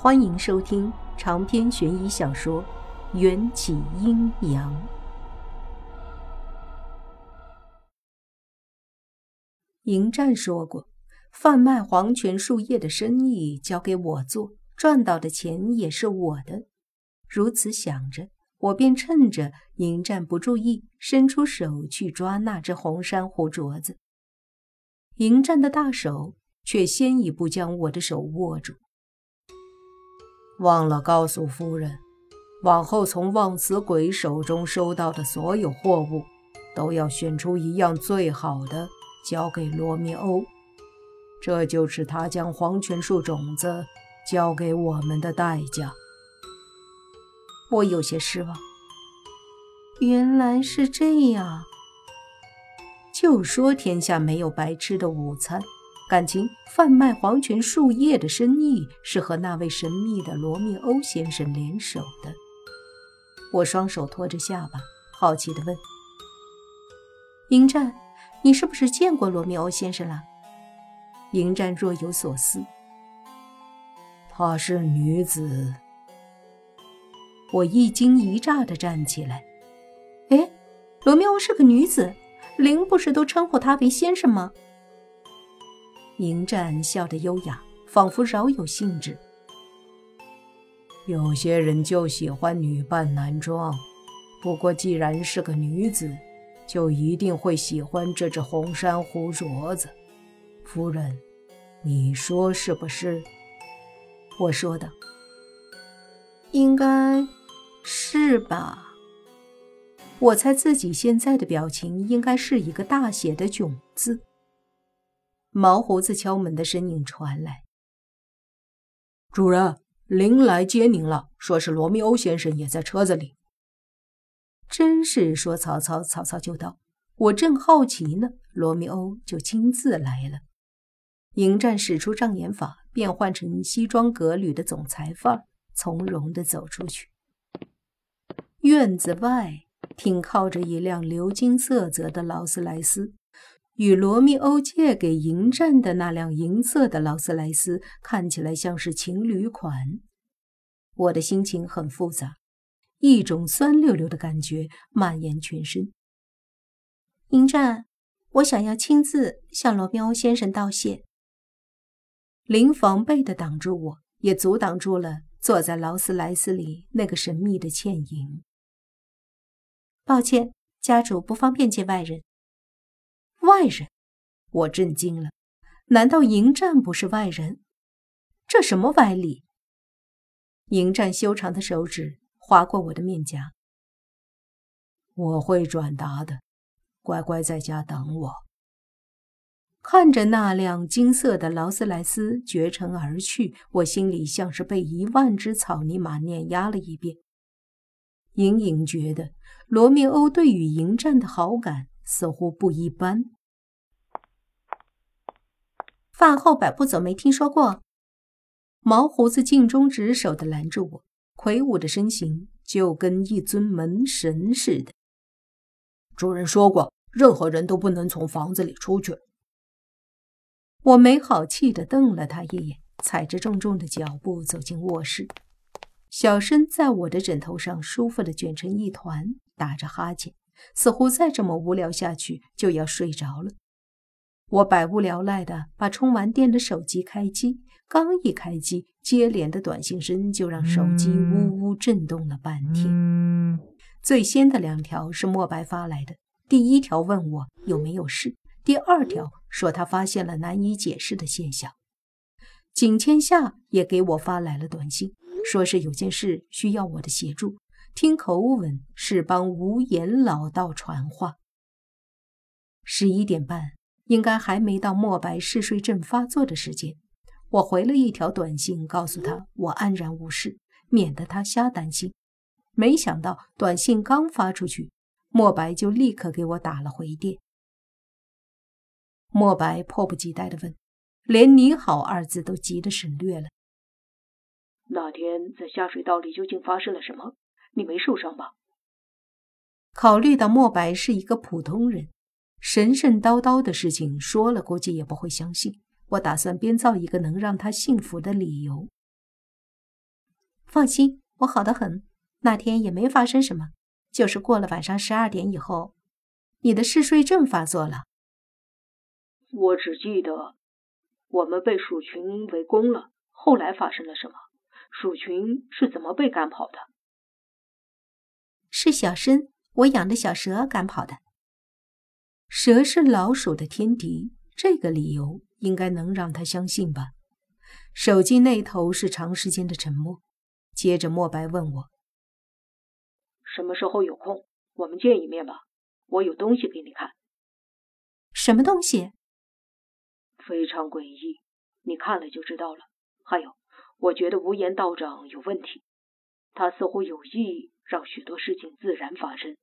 欢迎收听长篇悬疑小说《缘起阴阳》。迎战说过，贩卖黄泉树叶的生意交给我做，赚到的钱也是我的。如此想着，我便趁着迎战不注意，伸出手去抓那只红珊瑚镯子。迎战的大手却先一步将我的手握住。忘了告诉夫人，往后从望死鬼手中收到的所有货物，都要选出一样最好的交给罗密欧。这就是他将黄泉树种子交给我们的代价。我有些失望。原来是这样。就说天下没有白吃的午餐。感情贩卖黄泉树叶的生意是和那位神秘的罗密欧先生联手的。我双手托着下巴，好奇地问：“迎战，你是不是见过罗密欧先生了？”迎战若有所思：“她是女子。”我一惊一乍地站起来：“哎，罗密欧是个女子？林不是都称呼她为先生吗？”迎战笑得优雅，仿佛饶有兴致。有些人就喜欢女扮男装，不过既然是个女子，就一定会喜欢这只红珊瑚镯子。夫人，你说是不是？我说的，应该是吧。我猜自己现在的表情应该是一个大写的囧字。毛胡子敲门的声音传来：“主人，林来接您了，说是罗密欧先生也在车子里。”真是说曹操，曹操就到。我正好奇呢，罗密欧就亲自来了。迎战使出障眼法，变换成西装革履的总裁范儿，从容地走出去。院子外停靠着一辆鎏金色泽的劳斯莱斯。与罗密欧借给迎战的那辆银色的劳斯莱斯看起来像是情侣款，我的心情很复杂，一种酸溜溜的感觉蔓延全身。迎战，我想要亲自向罗密欧先生道谢。零防备的挡住我，也阻挡住了坐在劳斯莱斯里那个神秘的倩影。抱歉，家主不方便见外人。外人，我震惊了。难道迎战不是外人？这什么歪理？迎战修长的手指划过我的面颊。我会转达的，乖乖在家等我。看着那辆金色的劳斯莱斯绝尘而去，我心里像是被一万只草泥马碾压了一遍。隐隐觉得罗密欧对于迎战的好感。似乎不一般。饭后百步走，没听说过。毛胡子尽忠职守的拦住我，魁梧的身形就跟一尊门神似的。主人说过，任何人都不能从房子里出去。我没好气的瞪了他一眼，踩着重重的脚步走进卧室，小身在我的枕头上舒服的卷成一团，打着哈欠。似乎再这么无聊下去就要睡着了。我百无聊赖的把充完电的手机开机，刚一开机，接连的短信声就让手机呜呜震动了半天。最先的两条是莫白发来的，第一条问我有没有事，第二条说他发现了难以解释的现象。景千夏也给我发来了短信，说是有件事需要我的协助。听口吻是帮无言老道传话。十一点半，应该还没到莫白嗜睡症发作的时间。我回了一条短信，告诉他我安然无事，免得他瞎担心。没想到短信刚发出去，莫白就立刻给我打了回电。莫白迫不及待地问，连“你好”二字都急得省略了。那天在下水道里究竟发生了什么？你没受伤吧？考虑到莫白是一个普通人，神神叨叨的事情说了，估计也不会相信。我打算编造一个能让他信服的理由。放心，我好得很。那天也没发生什么，就是过了晚上十二点以后，你的嗜睡症发作了。我只记得我们被鼠群围攻了，后来发生了什么？鼠群是怎么被赶跑的？是小申，我养的小蛇赶跑的。蛇是老鼠的天敌，这个理由应该能让他相信吧？手机那头是长时间的沉默，接着莫白问我：“什么时候有空，我们见一面吧？我有东西给你看。”什么东西？非常诡异，你看了就知道了。还有，我觉得无言道长有问题，他似乎有意让许多事情自然发生。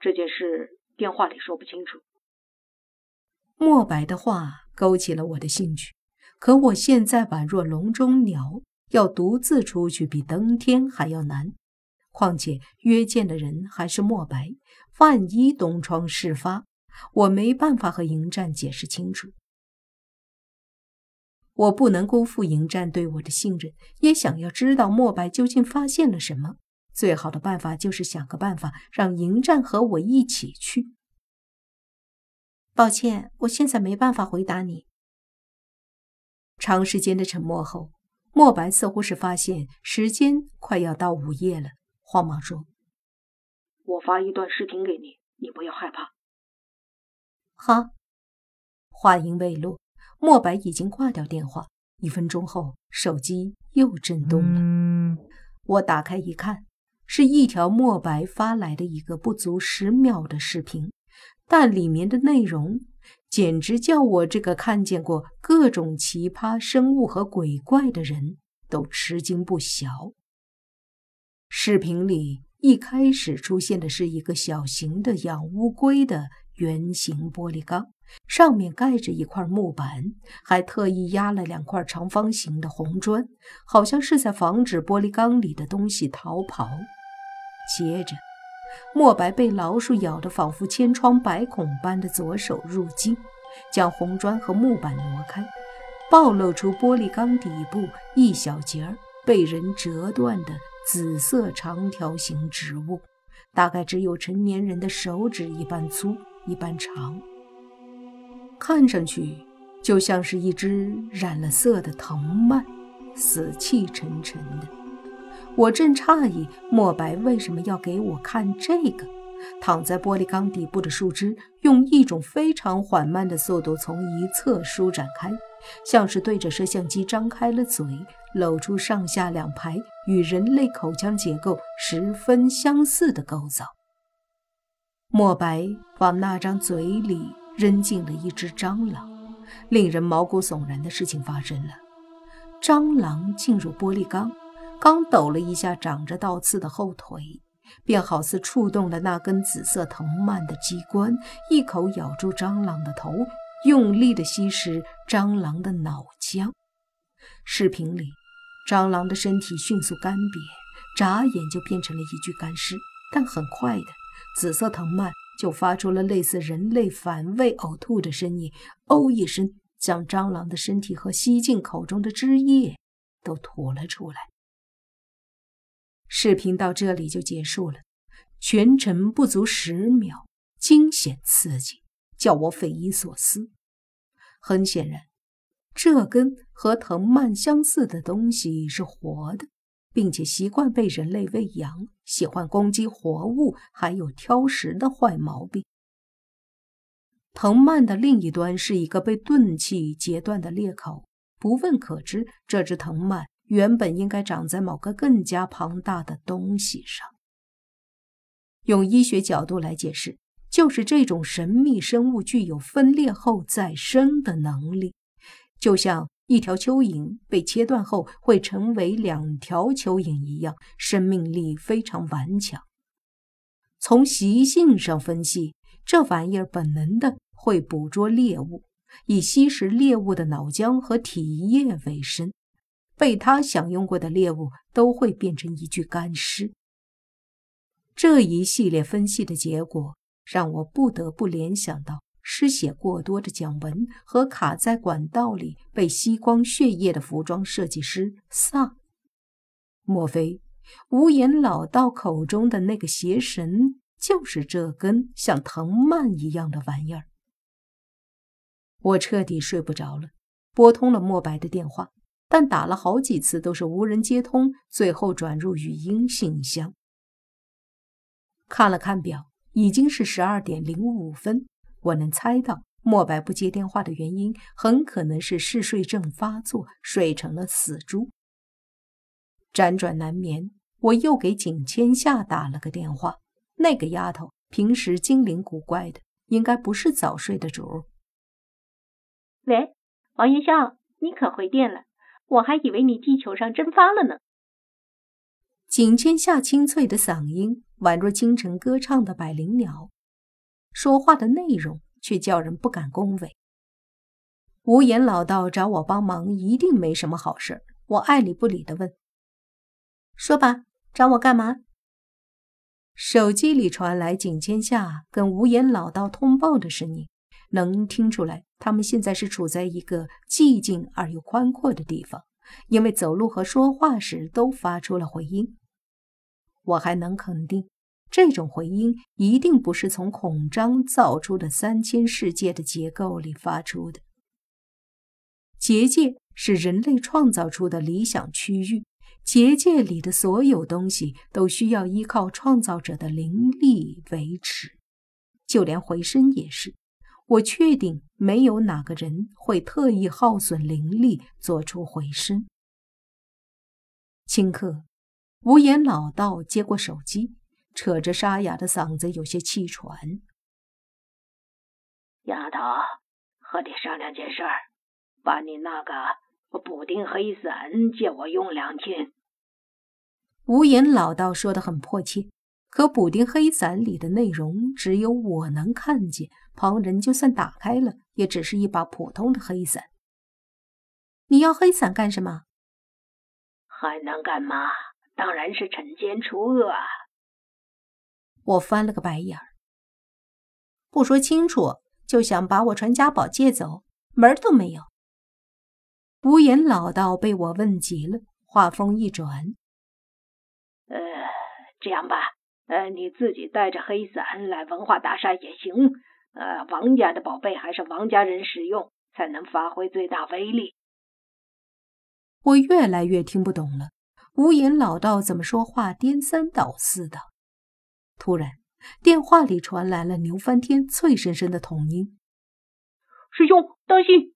这件事电话里说不清楚。莫白的话勾起了我的兴趣。可我现在宛若笼中鸟，要独自出去比登天还要难。况且约见的人还是莫白，万一东窗事发，我没办法和迎战解释清楚。我不能辜负迎战对我的信任，也想要知道莫白究竟发现了什么。最好的办法就是想个办法让迎战和我一起去。抱歉，我现在没办法回答你。长时间的沉默后，莫白似乎是发现时间快要到午夜了，慌忙说：“我发一段视频给你，你不要害怕。”好。话音未落，莫白已经挂掉电话。一分钟后，手机又震动了。我打开一看，是一条墨白发来的一个不足十秒的视频，但里面的内容……简直叫我这个看见过各种奇葩生物和鬼怪的人都吃惊不小。视频里一开始出现的是一个小型的养乌龟的圆形玻璃缸，上面盖着一块木板，还特意压了两块长方形的红砖，好像是在防止玻璃缸里的东西逃跑。接着。墨白被老鼠咬得仿佛千疮百孔般的左手入镜，将红砖和木板挪开，暴露出玻璃缸底部一小截儿被人折断的紫色长条形植物，大概只有成年人的手指一般粗一般长，看上去就像是一只染了色的藤蔓，死气沉沉的。我正诧异莫白为什么要给我看这个。躺在玻璃缸底部的树枝用一种非常缓慢的速度从一侧舒展开，像是对着摄像机张开了嘴，露出上下两排与人类口腔结构十分相似的构造。莫白往那张嘴里扔进了一只蟑螂，令人毛骨悚然的事情发生了：蟑螂进入玻璃缸。刚抖了一下长着倒刺的后腿，便好似触动了那根紫色藤蔓的机关，一口咬住蟑螂的头，用力地吸食蟑螂的脑浆。视频里，蟑螂的身体迅速干瘪，眨眼就变成了一具干尸。但很快的，紫色藤蔓就发出了类似人类反胃呕吐的声音，哦一声，将蟑螂的身体和吸进口中的汁液都吐了出来。视频到这里就结束了，全程不足十秒，惊险刺激，叫我匪夷所思。很显然，这根和藤蔓相似的东西是活的，并且习惯被人类喂养，喜欢攻击活物，还有挑食的坏毛病。藤蔓的另一端是一个被钝器截断的裂口，不问可知，这只藤蔓。原本应该长在某个更加庞大的东西上。用医学角度来解释，就是这种神秘生物具有分裂后再生的能力，就像一条蚯蚓被切断后会成为两条蚯蚓一样，生命力非常顽强。从习性上分析，这玩意儿本能的会捕捉猎物，以吸食猎物的脑浆和体液为生。被他享用过的猎物都会变成一具干尸。这一系列分析的结果让我不得不联想到失血过多的蒋文和卡在管道里被吸光血液的服装设计师萨。莫非无言老道口中的那个邪神就是这根像藤蔓一样的玩意儿？我彻底睡不着了，拨通了莫白的电话，但打了好几次都是无人接通，最后转入语音信箱。看了看表，已经是十二点零五分。我能猜到莫白不接电话的原因，很可能是嗜睡症发作，睡成了死猪。辗转难眠，我又给景千夏打了个电话。那个丫头平时精灵古怪的，应该不是早睡的主。喂，王云霄，你可回电了？我还以为你地球上蒸发了呢。景千夏清脆的嗓音，宛若清晨歌唱的百灵鸟，说话的内容却叫人不敢恭维。无言老道找我帮忙，一定没什么好事。我爱理不理的问：“说吧，找我干嘛？”手机里传来景千夏跟无言老道通报的声音。能听出来，他们现在是处在一个寂静而又宽阔的地方，因为走路和说话时都发出了回音。我还能肯定，这种回音一定不是从孔章造出的三千世界的结构里发出的。结界是人类创造出的理想区域，结界里的所有东西都需要依靠创造者的灵力维持，就连回声也是。我确定没有哪个人会特意耗损灵力做出回声。顷刻，无言老道接过手机，扯着沙哑的嗓子，有些气喘：“丫头，和你商量件事儿，把你那个补丁黑伞借我用两天。”无言老道说的很迫切。可补丁黑伞里的内容只有我能看见，旁人就算打开了，也只是一把普通的黑伞。你要黑伞干什么？还能干嘛？当然是惩奸除恶啊！我翻了个白眼儿，不说清楚就想把我传家宝借走，门儿都没有。无言老道被我问急了，话锋一转：“呃，这样吧。”呃，你自己带着黑伞来文化大厦也行。呃，王家的宝贝还是王家人使用，才能发挥最大威力。我越来越听不懂了，无言老道怎么说话颠三倒四的。突然，电话里传来了牛翻天、脆生生的童音：“师兄，当心！”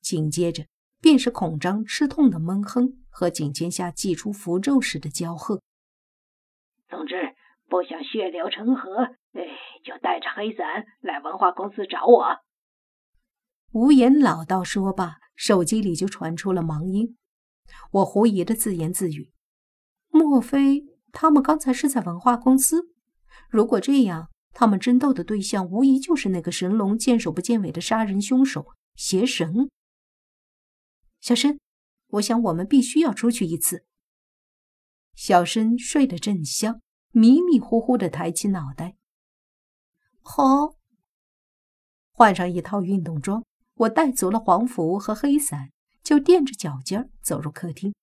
紧接着便是孔章吃痛的闷哼和颈肩下祭出符咒时的娇喝。总之，不想血流成河，哎，就带着黑伞来文化公司找我。无言老道说罢，手机里就传出了忙音。我狐疑的自言自语：莫非他们刚才是在文化公司？如果这样，他们争斗的对象无疑就是那个神龙见首不见尾的杀人凶手邪神。小申，我想我们必须要出去一次。小申睡得正香，迷迷糊糊的抬起脑袋。好，换上一套运动装，我带足了黄符和黑伞，就垫着脚尖走入客厅。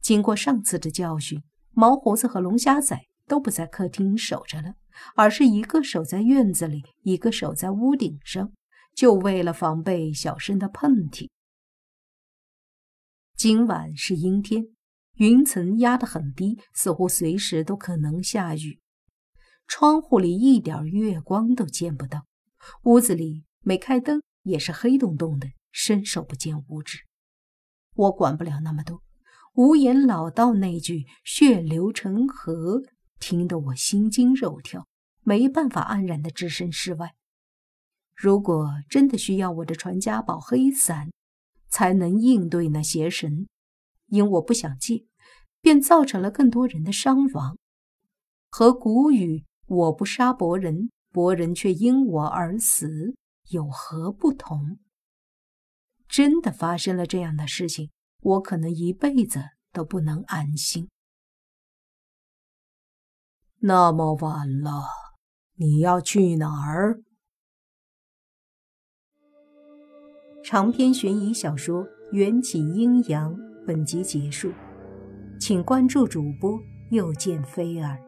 经过上次的教训，毛胡子和龙虾仔都不在客厅守着了，而是一个守在院子里，一个守在屋顶上，就为了防备小申的喷嚏。今晚是阴天。云层压得很低，似乎随时都可能下雨。窗户里一点月光都见不到，屋子里没开灯，也是黑洞洞的，伸手不见五指。我管不了那么多，无言老道那句“血流成河”，听得我心惊肉跳，没办法安然的置身事外。如果真的需要我的传家宝黑伞，才能应对那邪神。因我不想借，便造成了更多人的伤亡。和古语“我不杀伯仁，伯仁却因我而死”有何不同？真的发生了这样的事情，我可能一辈子都不能安心。那么晚了，你要去哪儿？长篇悬疑小说《缘起阴阳》。本集结束。请关注主播，又见菲儿，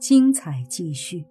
精彩继续。